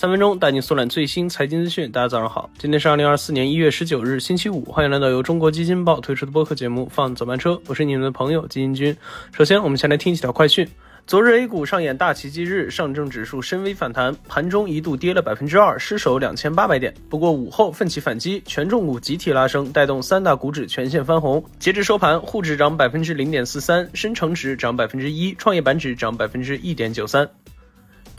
三分钟带你速览最新财经资讯。大家早上好，今天是二零二四年一月十九日，星期五。欢迎来到由中国基金报推出的播客节目《放早班车》，我是你们的朋友基金君。首先，我们先来听几条快讯。昨日 A 股上演大奇迹日，上证指数深 V 反弹，盘中一度跌了百分之二，失守两千八百点。不过午后奋起反击，权重股集体拉升，带动三大股指全线翻红。截至收盘，沪指涨百分之零点四三，深成指涨百分之一，创业板指涨百分之一点九三。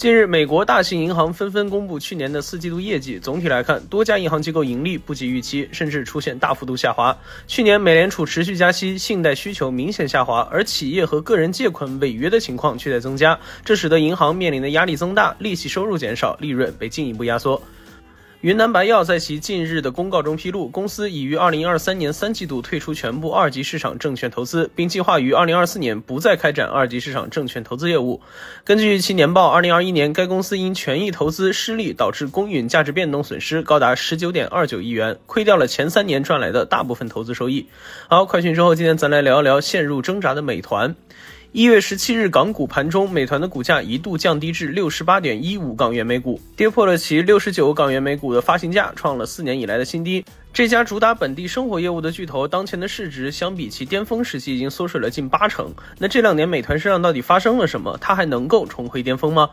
近日，美国大型银行纷纷公布去年的四季度业绩。总体来看，多家银行机构盈利不及预期，甚至出现大幅度下滑。去年美联储持续加息，信贷需求明显下滑，而企业和个人借款违约的情况却在增加，这使得银行面临的压力增大，利息收入减少，利润被进一步压缩。云南白药在其近日的公告中披露，公司已于二零二三年三季度退出全部二级市场证券投资，并计划于二零二四年不再开展二级市场证券投资业务。根据其年报，二零二一年该公司因权益投资失利，导致公允价值变动损失高达十九点二九亿元，亏掉了前三年赚来的大部分投资收益。好，快讯之后，今天咱来聊一聊陷入挣扎的美团。一月十七日港股盘中，美团的股价一度降低至六十八点一五港元每股，跌破了其六十九港元每股的发行价，创了四年以来的新低。这家主打本地生活业务的巨头，当前的市值相比其巅峰时期已经缩水了近八成。那这两年美团身上到底发生了什么？它还能够重回巅峰吗？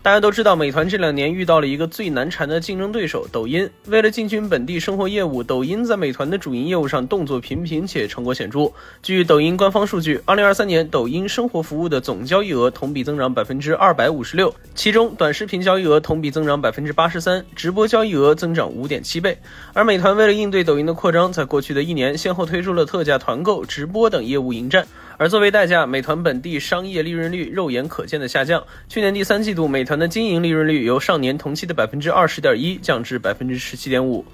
大家都知道，美团这两年遇到了一个最难缠的竞争对手——抖音。为了进军本地生活业务，抖音在美团的主营业务上动作频频且成果显著。据抖音官方数据，二零二三年抖音生活服务的总交易额同比增长百分之二百五十六，其中短视频交易额同比增长百分之八十三，直播交易额增长五点七倍。而美团为了应对抖音的扩张，在过去的一年先后推出了特价团购、直播等业务迎战。而作为代价，美团本地商业利润率肉眼可见的下降。去年第三季度，美团的经营利润率由上年同期的百分之二十点一降至百分之十七点五。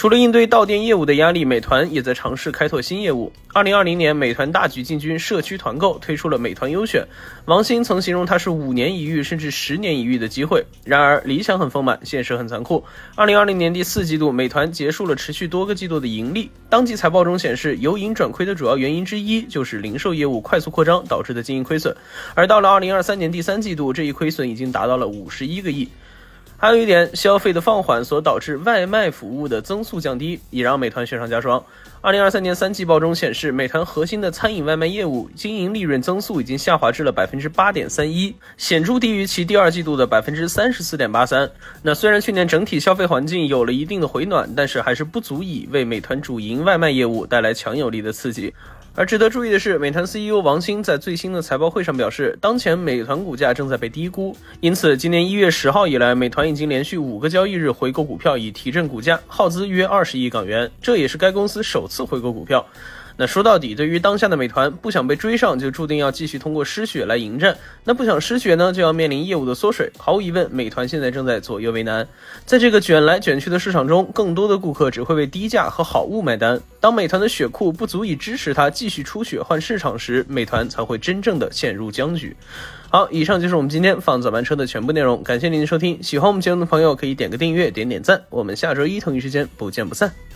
除了应对到店业务的压力，美团也在尝试开拓新业务。二零二零年，美团大举进军社区团购，推出了美团优选。王兴曾形容它是五年一遇，甚至十年一遇的机会。然而，理想很丰满，现实很残酷。二零二零年第四季度，美团结束了持续多个季度的盈利。当季财报中显示，由盈转亏的主要原因之一就是零售业务快速扩张导致的经营亏损。而到了二零二三年第三季度，这一亏损已经达到了五十一个亿。还有一点，消费的放缓所导致外卖服务的增速降低，也让美团雪上加霜。二零二三年三季报中显示，美团核心的餐饮外卖业务经营利润增速已经下滑至了百分之八点三一，显著低于其第二季度的百分之三十四点八三。那虽然去年整体消费环境有了一定的回暖，但是还是不足以为美团主营外卖业务带来强有力的刺激。而值得注意的是，美团 CEO 王兴在最新的财报会上表示，当前美团股价正在被低估，因此今年一月十号以来，美团已经连续五个交易日回购股票，以提振股价，耗资约二十亿港元，这也是该公司首次回购股票。那说到底，对于当下的美团，不想被追上，就注定要继续通过失血来迎战。那不想失血呢，就要面临业务的缩水。毫无疑问，美团现在正在左右为难。在这个卷来卷去的市场中，更多的顾客只会为低价和好物买单。当美团的血库不足以支持它继续出血换市场时，美团才会真正的陷入僵局。好，以上就是我们今天放早班车的全部内容。感谢您的收听，喜欢我们节目的朋友可以点个订阅，点点赞。我们下周一同一时间不见不散。